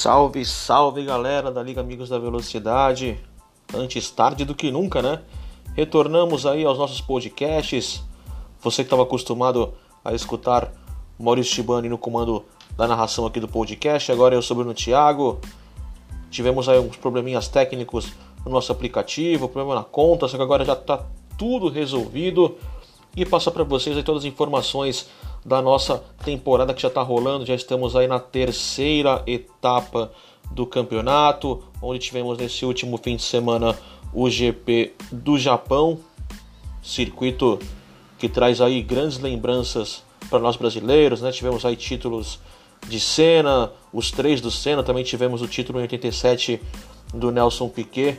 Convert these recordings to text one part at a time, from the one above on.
Salve, salve galera da Liga Amigos da Velocidade. Antes tarde do que nunca, né? Retornamos aí aos nossos podcasts. Você que estava acostumado a escutar Maurício Tibani no comando da narração aqui do podcast, agora eu sou Bruno Thiago. Tivemos aí uns probleminhas técnicos no nosso aplicativo, problema na conta, só que agora já está tudo resolvido e passar para vocês aí todas as informações da nossa temporada que já está rolando. Já estamos aí na terceira etapa do campeonato, onde tivemos nesse último fim de semana o GP do Japão, circuito que traz aí grandes lembranças para nós brasileiros, né? Tivemos aí títulos de Senna, os três do Senna, também tivemos o título em 87 do Nelson Piquet.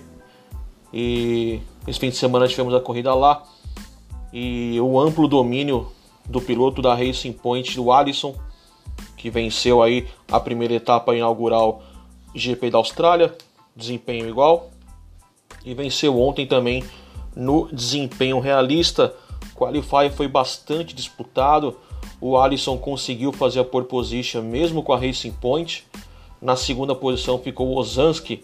E esse fim de semana tivemos a corrida lá e o amplo domínio do piloto da Racing Point, do Alisson, que venceu aí a primeira etapa inaugural GP da Austrália, desempenho igual, e venceu ontem também no desempenho realista. Qualify foi bastante disputado. O Alisson conseguiu fazer a pole position mesmo com a Racing Point. Na segunda posição ficou o Ozanski,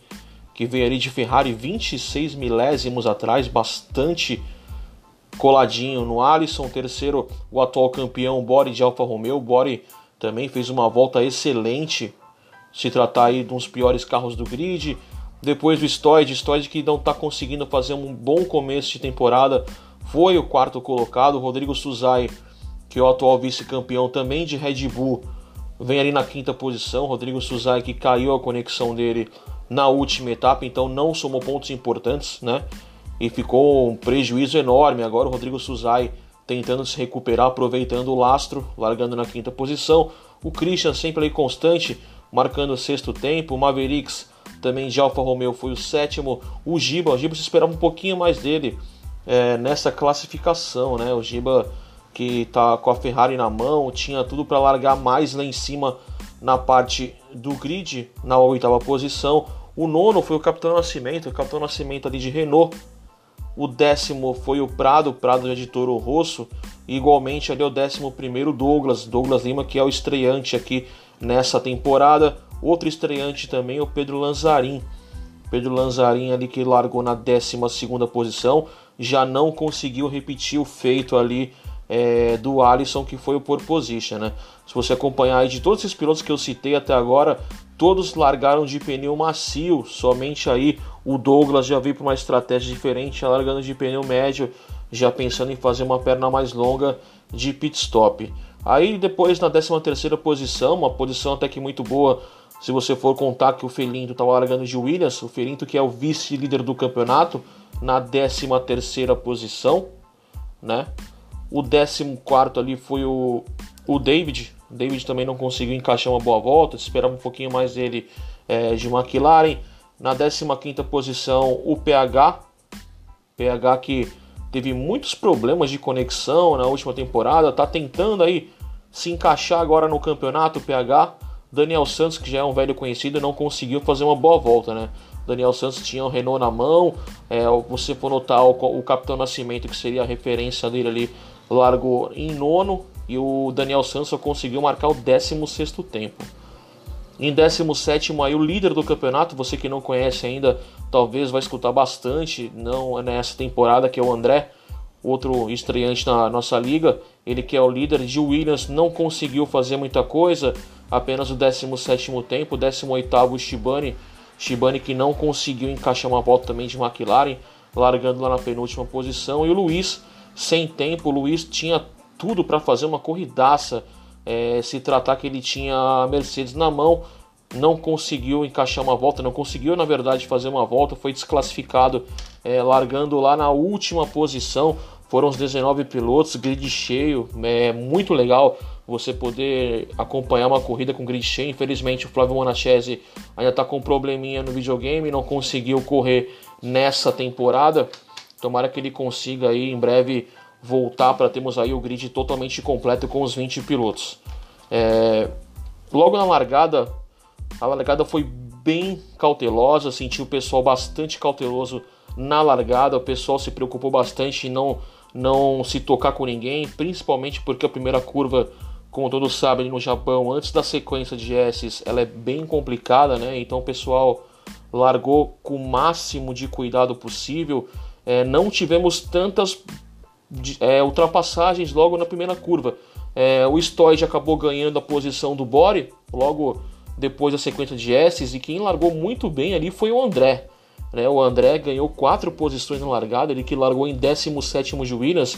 que veio ali de Ferrari 26 milésimos atrás, bastante coladinho no Alisson. Terceiro, o atual campeão Bori de Alfa Romeo. Bori também fez uma volta excelente, se tratar aí de um dos piores carros do grid. Depois do Stoid, Stoid que não está conseguindo fazer um bom começo de temporada, foi o quarto colocado. Rodrigo Suzai, que é o atual vice-campeão também de Red Bull, vem ali na quinta posição. Rodrigo Suzai que caiu a conexão dele na última etapa, então não somou pontos importantes, né? E ficou um prejuízo enorme. Agora o Rodrigo Suzai tentando se recuperar, aproveitando o lastro, largando na quinta posição. O Christian sempre ali constante, marcando o sexto tempo. O Mavericks também de Alfa Romeo foi o sétimo. O Giba, o Giba se esperava um pouquinho mais dele é, nessa classificação, né? O Giba que tá com a Ferrari na mão, tinha tudo para largar mais lá em cima na parte do grid, na oitava posição. O nono foi o Capitão Nascimento, o Capitão Nascimento ali de Renault, o décimo foi o Prado, Prado de Toro Rosso. Igualmente ali é o décimo primeiro Douglas, Douglas Lima, que é o estreante aqui nessa temporada. Outro estreante também, o Pedro Lanzarin. Pedro Lanzarin ali que largou na 12 posição, já não conseguiu repetir o feito ali é, do Alisson, que foi o pole position, né? Se você acompanhar aí de todos esses pilotos que eu citei até agora, todos largaram de pneu macio, somente aí o Douglas já veio para uma estratégia diferente, largando de pneu médio, já pensando em fazer uma perna mais longa de pit stop. Aí depois na 13 terceira posição, uma posição até que muito boa, se você for contar que o Felinto estava largando de Williams, o Felinto que é o vice-líder do campeonato, na 13 terceira posição, né? O 14 ali foi o, o David. O David também não conseguiu encaixar uma boa volta. Esperava um pouquinho mais dele é, de McLaren. Na 15 posição, o PH. PH que teve muitos problemas de conexão na última temporada. Está tentando aí se encaixar agora no campeonato. O PH. Daniel Santos, que já é um velho conhecido, não conseguiu fazer uma boa volta, né? Daniel Santos tinha o Renault na mão. É, você for notar o, o Capitão Nascimento, que seria a referência dele ali, largou em nono e o Daniel Santos conseguiu marcar o 16 tempo. Em 17 aí o líder do campeonato, você que não conhece ainda, talvez vai escutar bastante, não é nessa temporada, que é o André, outro estreante na nossa liga, ele que é o líder de Williams, não conseguiu fazer muita coisa, apenas o 17 tempo, 18 o Shibane, Shibane que não conseguiu encaixar uma volta também de McLaren, largando lá na penúltima posição, e o Luiz sem tempo. O Luiz tinha tudo para fazer uma corridaça. É, se tratar que ele tinha a Mercedes na mão, não conseguiu encaixar uma volta, não conseguiu na verdade fazer uma volta, foi desclassificado, é, largando lá na última posição. Foram os 19 pilotos, grid cheio, é muito legal você poder acompanhar uma corrida com grid cheio. Infelizmente, o Flávio Monachese ainda está com um probleminha no videogame, não conseguiu correr nessa temporada. Tomara que ele consiga aí em breve voltar para termos aí o grid totalmente completo com os 20 pilotos. É... Logo na largada, a largada foi bem cautelosa, senti o pessoal bastante cauteloso na largada, o pessoal se preocupou bastante em não, não se tocar com ninguém, principalmente porque a primeira curva como todos sabem, no Japão, antes da sequência de S's, ela é bem complicada, né? Então o pessoal largou com o máximo de cuidado possível. É, não tivemos tantas é, ultrapassagens logo na primeira curva. É, o Stoid acabou ganhando a posição do Bore logo depois da sequência de S's e quem largou muito bem ali foi o André. Né? O André ganhou quatro posições na largada, ele que largou em 17 de Williams.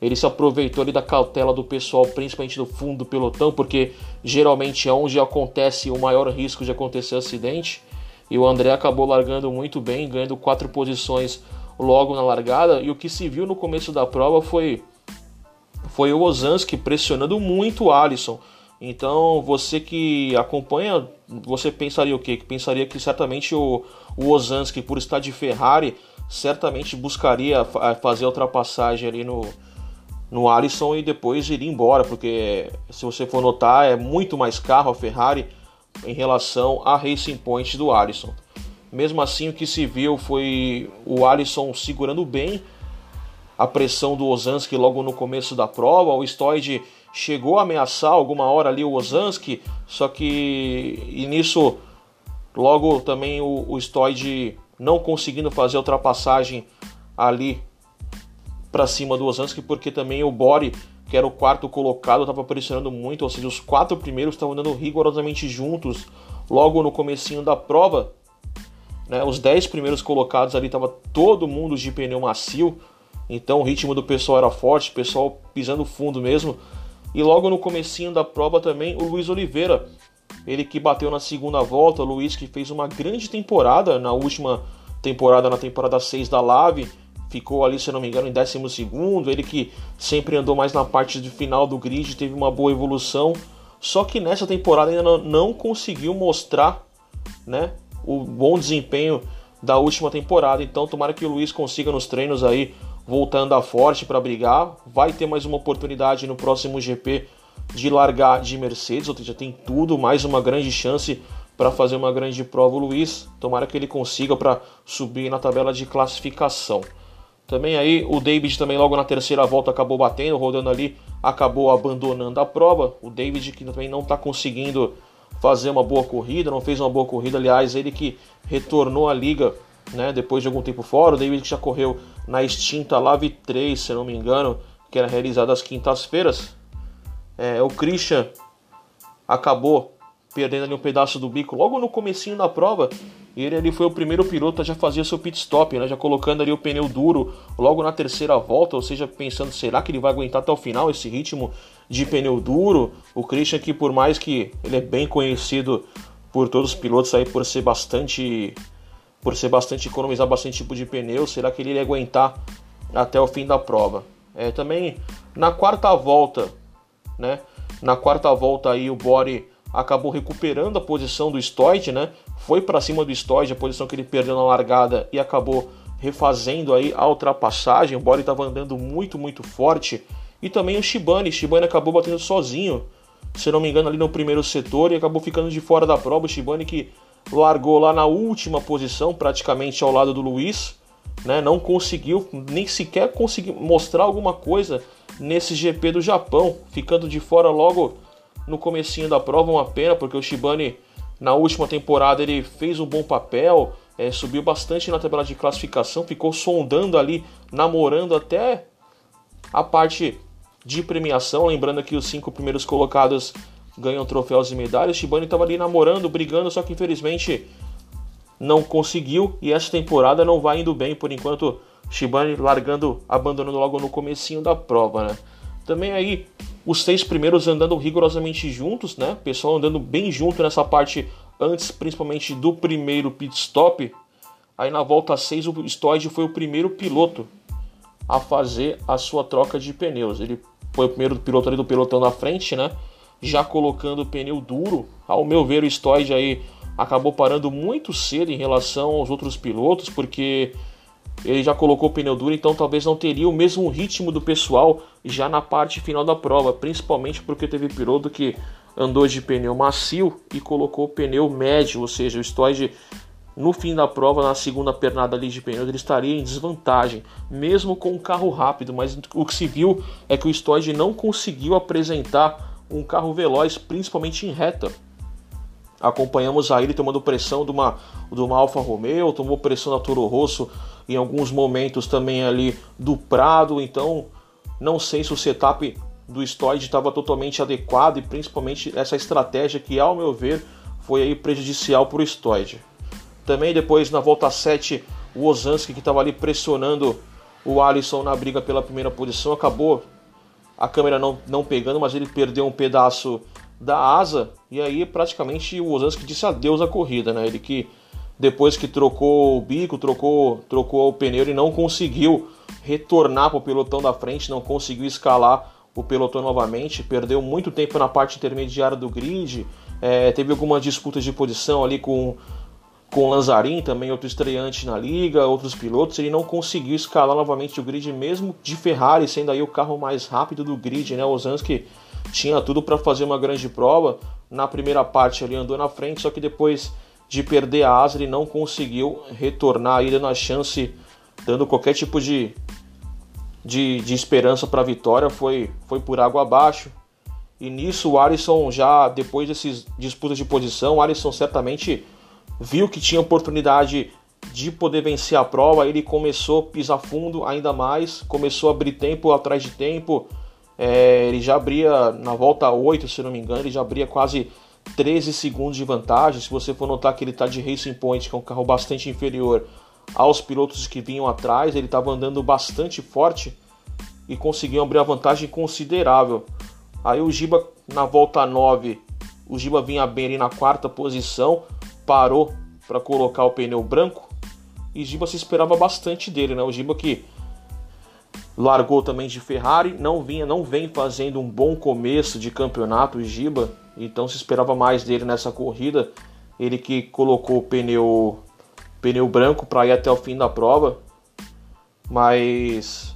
Ele se aproveitou ali da cautela do pessoal, principalmente do fundo do pelotão, porque geralmente é onde acontece o maior risco de acontecer acidente. E o André acabou largando muito bem, ganhando quatro posições logo na largada. E o que se viu no começo da prova foi, foi o Ozanski pressionando muito o Alisson. Então você que acompanha, você pensaria o quê? Que pensaria que certamente o, o Ozanski, por estar de Ferrari, certamente buscaria fazer a ultrapassagem ali no, no Alisson e depois iria embora, porque se você for notar, é muito mais carro a Ferrari em relação a Racing Point do Alisson. Mesmo assim, o que se viu foi o Alisson segurando bem a pressão do Ozanski logo no começo da prova. O Stoid chegou a ameaçar alguma hora ali o Ozanski, só que e nisso logo também o, o não conseguindo fazer a ultrapassagem ali para cima do Ozanski, porque também o Bori, que era o quarto colocado, estava pressionando muito, ou seja, os quatro primeiros estavam andando rigorosamente juntos logo no comecinho da prova. Né? Os dez primeiros colocados ali estava todo mundo de pneu macio, então o ritmo do pessoal era forte, o pessoal pisando fundo mesmo. E logo no comecinho da prova também o Luiz Oliveira, ele que bateu na segunda volta, o Luiz que fez uma grande temporada na última temporada, na temporada 6 da Lave, ficou ali, se não me engano, em 12. Ele que sempre andou mais na parte de final do grid, teve uma boa evolução. Só que nessa temporada ainda não conseguiu mostrar né, o bom desempenho da última temporada. Então, tomara que o Luiz consiga nos treinos aí voltar a forte para brigar. Vai ter mais uma oportunidade no próximo GP de largar de Mercedes, ou seja, tem tudo, mais uma grande chance para fazer uma grande prova o Luiz. Tomara que ele consiga para subir na tabela de classificação. Também aí o David também logo na terceira volta acabou batendo, rodando ali, acabou abandonando a prova. O David que também não está conseguindo fazer uma boa corrida, não fez uma boa corrida, aliás, ele que retornou à liga, né, depois de algum tempo fora. O David que já correu na extinta Lave 3, se não me engano, que era realizada às quintas-feiras. É, o Christian acabou perdendo ali um pedaço do bico logo no comecinho da prova. Ele ali foi o primeiro piloto a já fazer seu pit stop, né? Já colocando ali o pneu duro logo na terceira volta, ou seja, pensando, será que ele vai aguentar até o final esse ritmo de pneu duro? O Christian que por mais que ele é bem conhecido por todos os pilotos aí por ser bastante por ser bastante economizar bastante tipo de pneu, será que ele ia aguentar até o fim da prova? É, também na quarta volta, né? Na quarta volta aí o Bore acabou recuperando a posição do Stoid, né? Foi para cima do Stoid, a posição que ele perdeu na largada e acabou refazendo aí a ultrapassagem. O Bore estava andando muito, muito forte. E também o Shibane, Shibane acabou batendo sozinho, se não me engano, ali no primeiro setor e acabou ficando de fora da prova. O Shibane que largou lá na última posição, praticamente ao lado do Luiz, né? Não conseguiu nem sequer conseguir mostrar alguma coisa nesse GP do Japão, ficando de fora logo no comecinho da prova, uma pena, porque o Shibane na última temporada ele fez um bom papel, é, subiu bastante na tabela de classificação, ficou sondando ali, namorando até a parte de premiação, lembrando que os cinco primeiros colocados ganham troféus e medalhas. O Shibane estava ali namorando, brigando, só que infelizmente não conseguiu e essa temporada não vai indo bem por enquanto. Shibane largando, abandonando logo no comecinho da prova, né? Também aí os seis primeiros andando rigorosamente juntos, né? O pessoal andando bem junto nessa parte antes, principalmente do primeiro pit stop. Aí na volta 6 o Stoid foi o primeiro piloto a fazer a sua troca de pneus. Ele foi o primeiro piloto ali do pelotão na frente, né? Já colocando o pneu duro. Ao meu ver, o Stoid aí acabou parando muito cedo em relação aos outros pilotos, porque ele já colocou pneu duro, então talvez não teria o mesmo ritmo do pessoal já na parte final da prova, principalmente porque teve piloto que andou de pneu macio e colocou pneu médio, ou seja, o Stoid no fim da prova, na segunda pernada ali de pneus, ele estaria em desvantagem, mesmo com um carro rápido, mas o que se viu é que o Stoid não conseguiu apresentar um carro veloz, principalmente em reta. Acompanhamos a ele tomando pressão de uma, de uma Alfa Romeo, tomou pressão da Toro Rosso em alguns momentos também ali do Prado, então não sei se o setup do Stoid estava totalmente adequado e principalmente essa estratégia que, ao meu ver, foi aí prejudicial para o Stoid. Também depois na volta 7, o Ozanski que estava ali pressionando o Alisson na briga pela primeira posição, acabou a câmera não, não pegando, mas ele perdeu um pedaço da asa e aí praticamente o Ozanski disse adeus à corrida, né? Ele que depois que trocou o bico, trocou, trocou o pneu, ele não conseguiu retornar para o pelotão da frente, não conseguiu escalar o pelotão novamente, perdeu muito tempo na parte intermediária do grid, é, teve algumas disputas de posição ali com com Lanzarin, também outro estreante na liga, outros pilotos, ele não conseguiu escalar novamente o grid, mesmo de Ferrari, sendo aí o carro mais rápido do grid, né? O Zansky tinha tudo para fazer uma grande prova. Na primeira parte ele andou na frente, só que depois de perder a asa ele não conseguiu retornar aí dando a chance, dando qualquer tipo de, de, de esperança para a vitória, foi, foi por água abaixo. E nisso o Alisson já, depois desses disputas de posição, o Alisson certamente viu que tinha oportunidade de poder vencer a prova, ele começou a pisar fundo ainda mais, começou a abrir tempo atrás de tempo. É, ele já abria na volta 8, se não me engano, ele já abria quase 13 segundos de vantagem. Se você for notar que ele está de Racing Point, que é um carro bastante inferior aos pilotos que vinham atrás, ele estava andando bastante forte e conseguiu abrir a vantagem considerável. Aí o Giba na volta 9, o Giba vinha bem ali na quarta posição, parou para colocar o pneu branco e Giba se esperava bastante dele, né? O Giba que largou também de Ferrari, não vinha, não vem fazendo um bom começo de campeonato, o Giba, então se esperava mais dele nessa corrida. Ele que colocou o pneu pneu branco para ir até o fim da prova, mas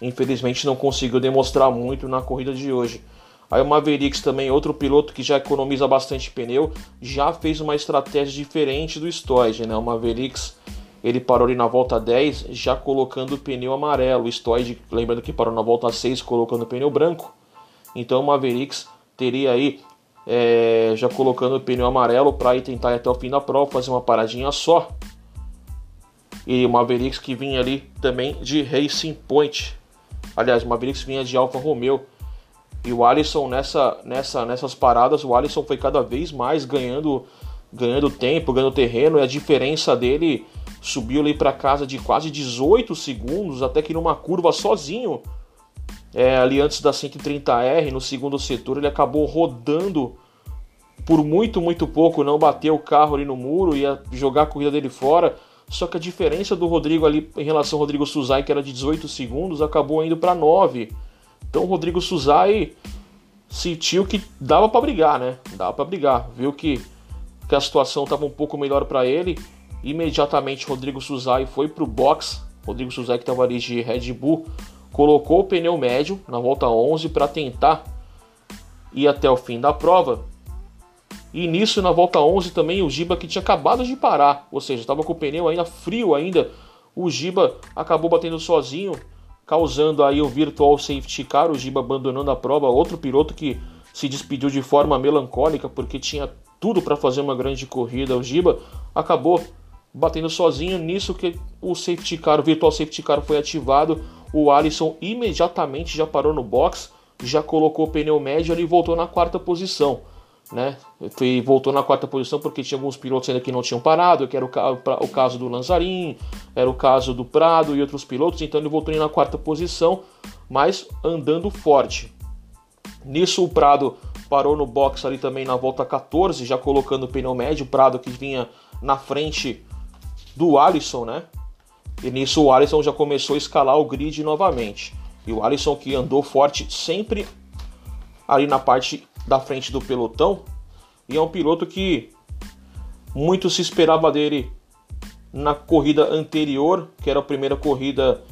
infelizmente não conseguiu demonstrar muito na corrida de hoje. Aí o Mavericks também, outro piloto que já economiza bastante pneu, já fez uma estratégia diferente do Stoid, né? O Mavericks, ele parou ali na volta 10, já colocando o pneu amarelo. O Stoid, lembrando que parou na volta 6, colocando o pneu branco. Então o Mavericks teria aí é, já colocando o pneu amarelo para ir tentar ir até o fim da prova, fazer uma paradinha só. E o Mavericks que vinha ali também de Racing Point. Aliás, o Mavericks vinha de Alfa Romeo e o Alisson nessa, nessa, nessas paradas, o Alisson foi cada vez mais ganhando, ganhando tempo, ganhando terreno, e a diferença dele subiu ali para casa de quase 18 segundos, até que numa curva sozinho, é, ali antes da 130R, no segundo setor, ele acabou rodando por muito, muito pouco, não bateu o carro ali no muro, ia jogar a corrida dele fora. Só que a diferença do Rodrigo ali em relação ao Rodrigo Suzai, que era de 18 segundos, acabou indo para 9. Então o Rodrigo Suzai sentiu que dava para brigar, né? Dava para brigar. Viu que, que a situação estava um pouco melhor para ele. Imediatamente Rodrigo Suzai foi pro box. Rodrigo Suzai que estava ali de Red Bull colocou o pneu médio na volta 11 para tentar ir até o fim da prova. E nisso na volta 11 também o Giba que tinha acabado de parar, ou seja, estava com o pneu ainda frio ainda. O Giba acabou batendo sozinho causando aí o virtual safety car, o Giba abandonando a prova, outro piloto que se despediu de forma melancólica porque tinha tudo para fazer uma grande corrida. O Giba acabou batendo sozinho nisso que o safety car, o virtual safety car foi ativado. O Alisson imediatamente já parou no box, já colocou o pneu médio e voltou na quarta posição né? Foi, voltou na quarta posição porque tinha alguns pilotos ainda que não tinham parado, que era o, o caso do Lanzarin, era o caso do Prado e outros pilotos, então ele voltou na quarta posição, mas andando forte. Nisso o Prado parou no box ali também na volta 14, já colocando o pneu médio, o Prado que vinha na frente do Alisson, né? E nisso o Alisson já começou a escalar o grid novamente. E o Alisson que andou forte sempre ali na parte da frente do pelotão. E é um piloto que muito se esperava dele na corrida anterior, que era a primeira corrida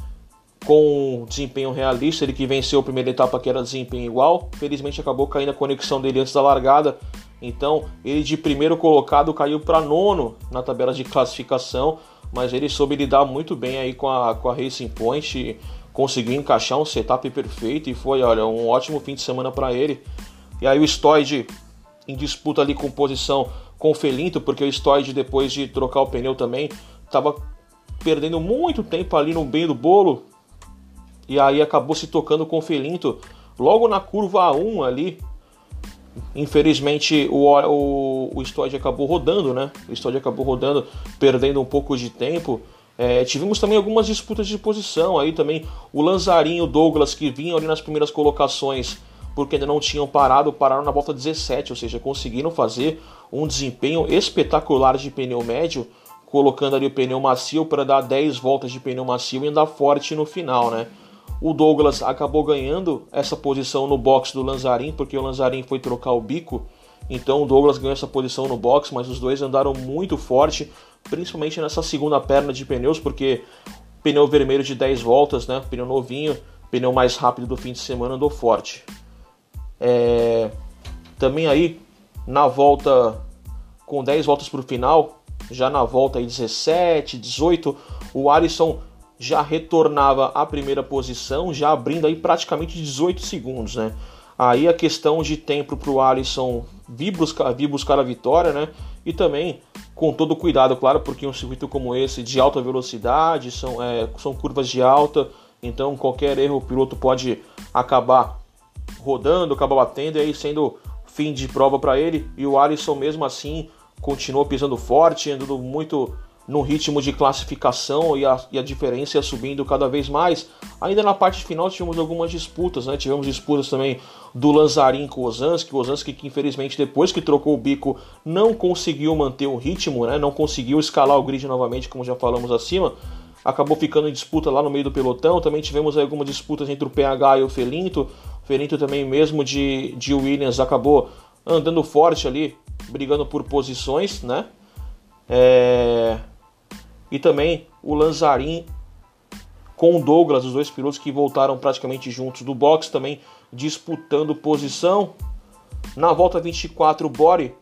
com desempenho realista, ele que venceu a primeira etapa que era desempenho igual, felizmente acabou caindo a conexão dele antes da largada, então ele de primeiro colocado caiu para nono na tabela de classificação, mas ele soube lidar muito bem aí com a, com a Racing Point, conseguiu encaixar um setup perfeito e foi, olha, um ótimo fim de semana para ele E aí o Stoid em disputa ali com posição com o Felinto, porque o Stoid depois de trocar o pneu também estava perdendo muito tempo ali no meio do bolo. E aí acabou se tocando com o Felinto logo na curva A1 ali. Infelizmente o, o, o acabou rodando, né? O Stoid acabou rodando, perdendo um pouco de tempo. É, tivemos também algumas disputas de posição aí também. O Lanzarinho, Douglas, que vinham ali nas primeiras colocações, porque ainda não tinham parado, pararam na volta 17, ou seja, conseguiram fazer um desempenho espetacular de pneu médio, colocando ali o pneu macio para dar 10 voltas de pneu macio e andar forte no final, né? O Douglas acabou ganhando essa posição no box do Lanzarin, porque o Lanzarin foi trocar o bico. Então o Douglas ganhou essa posição no box, mas os dois andaram muito forte, principalmente nessa segunda perna de pneus, porque pneu vermelho de 10 voltas, né? Pneu novinho, pneu mais rápido do fim de semana andou forte. É... Também aí na volta com 10 voltas para o final, já na volta aí 17, 18, o Alisson já retornava à primeira posição, já abrindo aí praticamente 18 segundos, né? Aí a questão de tempo para o Alisson vir buscar, vir buscar a vitória, né? E também com todo cuidado, claro, porque um circuito como esse de alta velocidade, são, é, são curvas de alta, então qualquer erro o piloto pode acabar rodando, acabar batendo e aí sendo fim de prova para ele. E o Alisson mesmo assim continuou pisando forte, andando muito no ritmo de classificação e a, e a diferença subindo cada vez mais. Ainda na parte final tivemos algumas disputas, né? Tivemos disputas também do Lanzarin com o Ozanski, o Ozanski que infelizmente depois que trocou o bico não conseguiu manter o ritmo, né? Não conseguiu escalar o grid novamente, como já falamos acima. Acabou ficando em disputa lá no meio do pelotão. Também tivemos algumas disputas entre o PH e o Felinto. O Felinto também mesmo de, de Williams acabou andando forte ali, brigando por posições, né? É e também o Lanzarin com o Douglas, os dois pilotos que voltaram praticamente juntos do box, também disputando posição. Na volta 24, o Bore,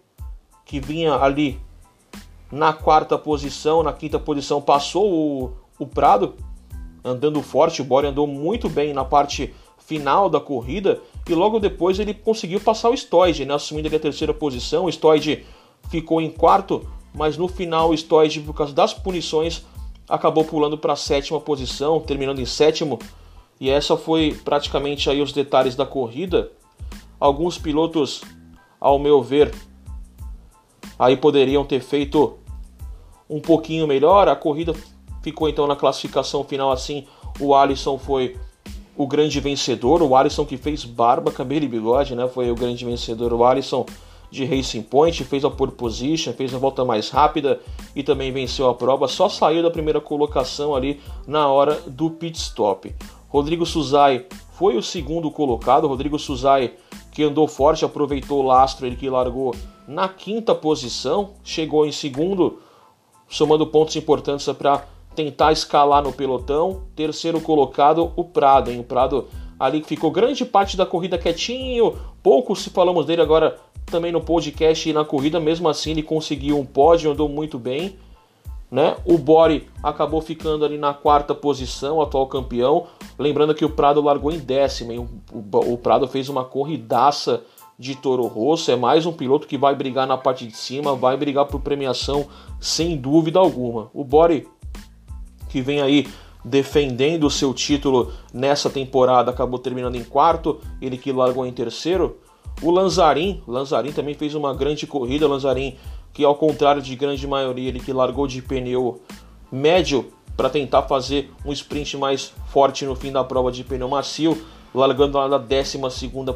que vinha ali na quarta posição, na quinta posição, passou o, o Prado, andando forte. O Bore andou muito bem na parte final da corrida e logo depois ele conseguiu passar o Stoid, né, assumindo ali a terceira posição. O Stoid ficou em quarto mas no final o por causa das punições, acabou pulando para a sétima posição, terminando em sétimo. E essa foi praticamente aí os detalhes da corrida. Alguns pilotos, ao meu ver, aí poderiam ter feito um pouquinho melhor. A corrida ficou então na classificação final assim. O Alisson foi o grande vencedor. O Alisson que fez barba, cabelo e bigode, né? Foi o grande vencedor. O Alisson de Racing Point, fez a pole position, fez a volta mais rápida e também venceu a prova, só saiu da primeira colocação ali na hora do pit stop. Rodrigo Suzai foi o segundo colocado, Rodrigo Suzai que andou forte, aproveitou o lastro, ele que largou na quinta posição, chegou em segundo, somando pontos importantes para tentar escalar no pelotão. Terceiro colocado, o Prado, hein? O Prado ali ficou grande parte da corrida quietinho, pouco se falamos dele agora também no podcast e na corrida, mesmo assim ele conseguiu um pódio, andou muito bem. Né? O Bori acabou ficando ali na quarta posição, atual campeão. Lembrando que o Prado largou em décima. O, o, Prado fez uma corridaça de Toro Rosso. É mais um piloto que vai brigar na parte de cima, vai brigar por premiação sem dúvida alguma. O Bori, que vem aí defendendo o seu título nessa temporada, acabou terminando em quarto. Ele que largou em terceiro. O Lanzarin, Lanzarin também fez uma grande corrida, Lanzarin que ao contrário de grande maioria, ele que largou de pneu médio para tentar fazer um sprint mais forte no fim da prova de pneu macio, largando lá da 12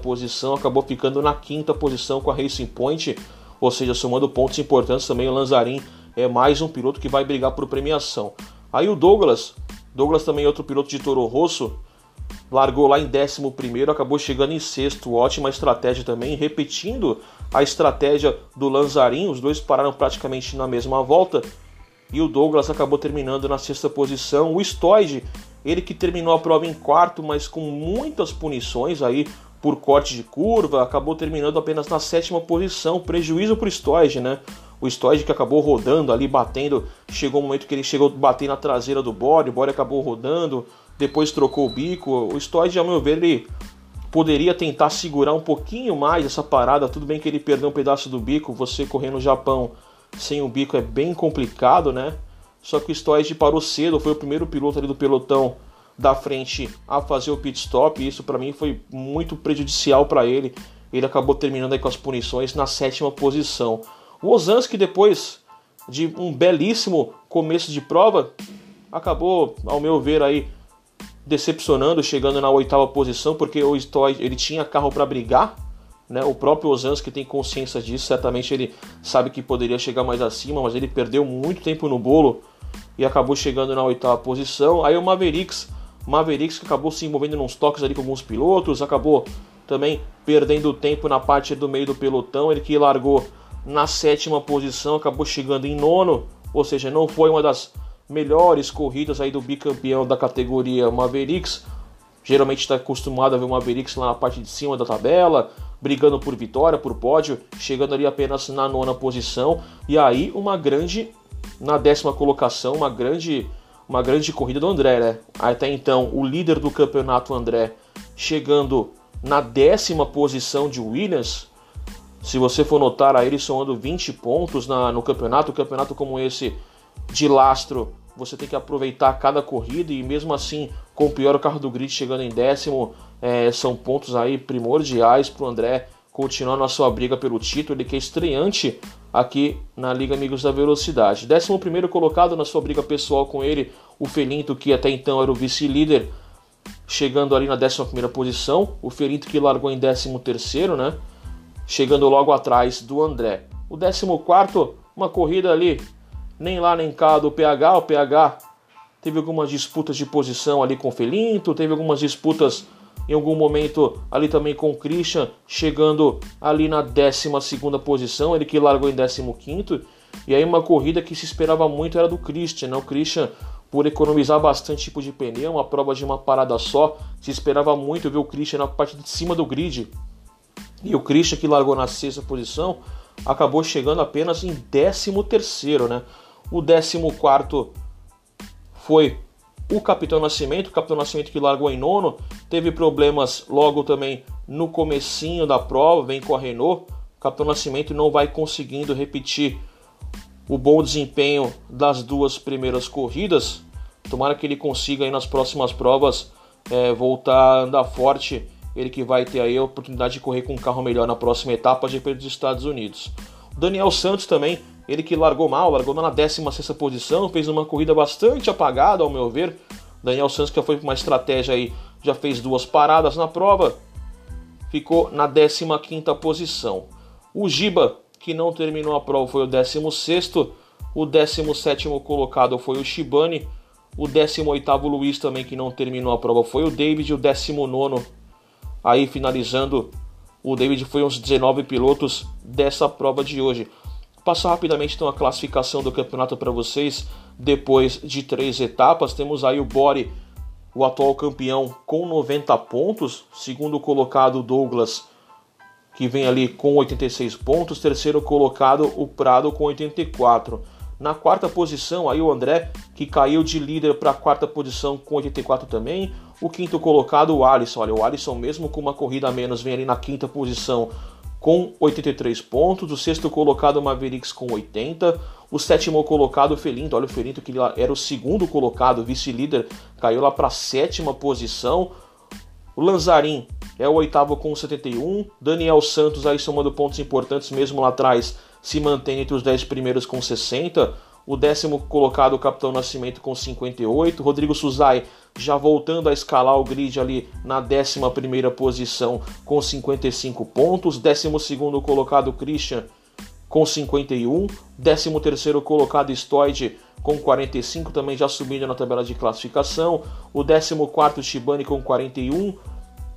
posição, acabou ficando na quinta posição com a Racing Point, ou seja, somando pontos importantes também, o Lanzarin é mais um piloto que vai brigar por premiação. Aí o Douglas, Douglas também é outro piloto de Toro Rosso, largou lá em 11, acabou chegando em sexto. Ótima estratégia também, repetindo a estratégia do Lanzarin. Os dois pararam praticamente na mesma volta e o Douglas acabou terminando na sexta posição. O Stoid, ele que terminou a prova em quarto, mas com muitas punições aí por corte de curva, acabou terminando apenas na sétima posição. Prejuízo para o Stoid, né? O Stoid que acabou rodando ali, batendo. Chegou um momento que ele chegou a bater na traseira do Bore, o Bore acabou rodando depois trocou o bico. O Stoid, ao meu ver, ele poderia tentar segurar um pouquinho mais essa parada. Tudo bem que ele perdeu um pedaço do bico, você correr no Japão sem o bico é bem complicado, né? Só que o Stoid parou cedo, foi o primeiro piloto ali do pelotão da frente a fazer o pit stop, e isso para mim foi muito prejudicial para ele. Ele acabou terminando aí com as punições na sétima posição. O Ozanski depois de um belíssimo começo de prova, acabou, ao meu ver aí decepcionando, chegando na oitava posição, porque o Stoy ele tinha carro para brigar, né? O próprio Ozanski tem consciência disso, certamente ele sabe que poderia chegar mais acima, mas ele perdeu muito tempo no bolo e acabou chegando na oitava posição. Aí o Mavericks, Mavericks que acabou se envolvendo nos toques ali com alguns pilotos, acabou também perdendo tempo na parte do meio do pelotão, ele que largou na sétima posição, acabou chegando em nono, ou seja, não foi uma das melhores corridas aí do bicampeão da categoria Mavericks. Geralmente está acostumado a ver o Mavericks lá na parte de cima da tabela, brigando por vitória, por pódio, chegando ali apenas na nona posição. E aí uma grande, na décima colocação, uma grande, uma grande corrida do André, né? Até então o líder do campeonato André chegando na décima posição de Williams. Se você for notar, aí ele somando 20 pontos na, no campeonato, um campeonato como esse de lastro você tem que aproveitar cada corrida e mesmo assim, com o pior carro do grid chegando em décimo, é, são pontos aí primordiais para o André continuar a sua briga pelo título, ele que é estreante aqui na Liga Amigos da Velocidade. Décimo primeiro colocado na sua briga pessoal com ele, o Felinto, que até então era o vice-líder, chegando ali na décima primeira posição, o Felinto que largou em décimo terceiro, né? Chegando logo atrás do André. O décimo quarto, uma corrida ali nem lá nem cá do PH. O PH teve algumas disputas de posição ali com o Felinto, teve algumas disputas em algum momento ali também com o Christian, chegando ali na 12 posição, ele que largou em 15. E aí uma corrida que se esperava muito era do Christian, né? O Christian, por economizar bastante tipo de pneu, uma prova de uma parada só, se esperava muito ver o Christian na parte de cima do grid. E o Christian que largou na sexta posição, acabou chegando apenas em 13 terceiro, né? O 14 foi o Capitão Nascimento, o Capitão Nascimento que largou em nono, teve problemas logo também no comecinho da prova, vem com a Renault. O Capitão Nascimento não vai conseguindo repetir o bom desempenho das duas primeiras corridas. Tomara que ele consiga aí nas próximas provas é, voltar a andar forte. Ele que vai ter aí a oportunidade de correr com um carro melhor na próxima etapa de dos Estados Unidos. Daniel Santos também ele que largou mal, largou na 16 posição, fez uma corrida bastante apagada, ao meu ver. Daniel Santos, que foi uma estratégia aí, já fez duas paradas na prova, ficou na 15 posição. O Giba, que não terminou a prova, foi o 16. O 17 colocado foi o Shibane. O 18 Luiz também, que não terminou a prova, foi o David. O 19 aí finalizando, o David foi uns 19 pilotos dessa prova de hoje. Passar rapidamente então a classificação do campeonato para vocês. Depois de três etapas, temos aí o Bore, o atual campeão, com 90 pontos. Segundo colocado, Douglas, que vem ali com 86 pontos. Terceiro colocado, o Prado, com 84. Na quarta posição, aí o André, que caiu de líder para a quarta posição com 84 também. O quinto colocado, o Alisson. Olha, o Alisson, mesmo com uma corrida a menos, vem ali na quinta posição com 83 pontos, o sexto colocado Mavericks com 80, o sétimo colocado Felinto, olha o Felinto que era o segundo colocado, vice-líder, caiu lá para a sétima posição. O Lanzarin é o oitavo com 71, Daniel Santos aí somando pontos importantes mesmo lá atrás, se mantém entre os 10 primeiros com 60, o décimo colocado, o Capitão Nascimento, com 58. Rodrigo Suzai já voltando a escalar o grid ali na décima primeira posição com 55 pontos. Décimo segundo colocado, Christian, com 51. Décimo terceiro colocado, Stoid, com 45, também já subindo na tabela de classificação. O décimo quarto, Shibane, com 41.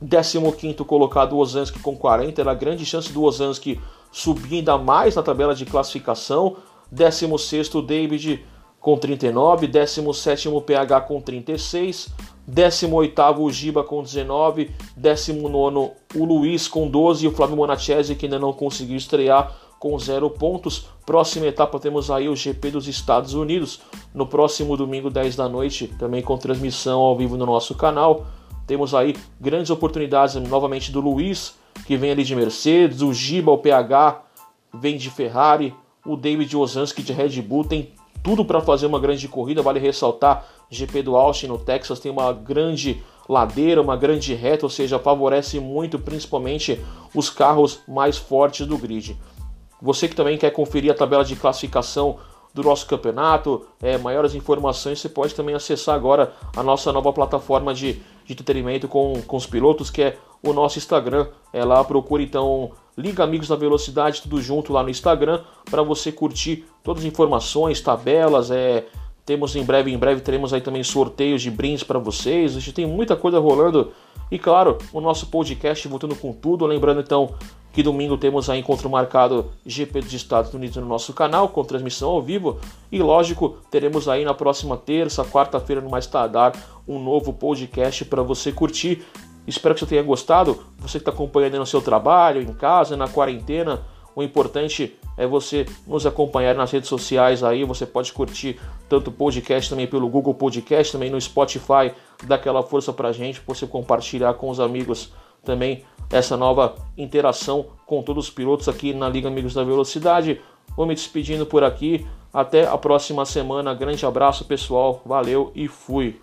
15 colocado Ozanski com 40, era grande chance do Ozanski subir ainda mais na tabela de classificação. 16 David com 39, 17 PH com 36, 18 Giba com 19, 19 o Luiz com 12 e o Flávio Monachese que ainda não conseguiu estrear com 0 pontos. Próxima etapa temos aí o GP dos Estados Unidos no próximo domingo 10 da noite, também com transmissão ao vivo no nosso canal. Temos aí grandes oportunidades novamente do Luiz, que vem ali de Mercedes, o Giba, o PH, vem de Ferrari, o David Ozanski de Red Bull, tem tudo para fazer uma grande corrida. Vale ressaltar, GP do Austin no Texas tem uma grande ladeira, uma grande reta, ou seja, favorece muito principalmente os carros mais fortes do grid. Você que também quer conferir a tabela de classificação do nosso campeonato, é, maiores informações, você pode também acessar agora a nossa nova plataforma de, de entretenimento com, com os pilotos, que é o nosso Instagram. É lá, procure então Liga Amigos da Velocidade, tudo junto lá no Instagram, para você curtir todas as informações, tabelas, é, temos em breve, em breve teremos aí também sorteios de brindes para vocês. A gente tem muita coisa rolando. E claro, o nosso podcast voltando com tudo. Lembrando então que domingo temos aí encontro marcado GP dos Estados Unidos no nosso canal, com transmissão ao vivo. E lógico, teremos aí na próxima terça, quarta-feira, no mais tardar, um novo podcast para você curtir. Espero que você tenha gostado. Você que está acompanhando no seu trabalho, em casa, na quarentena. O importante é você nos acompanhar nas redes sociais aí. Você pode curtir tanto o podcast também pelo Google Podcast, também no Spotify. Dá aquela força pra gente, você compartilhar com os amigos também essa nova interação com todos os pilotos aqui na Liga Amigos da Velocidade. Vou me despedindo por aqui. Até a próxima semana. Grande abraço, pessoal. Valeu e fui.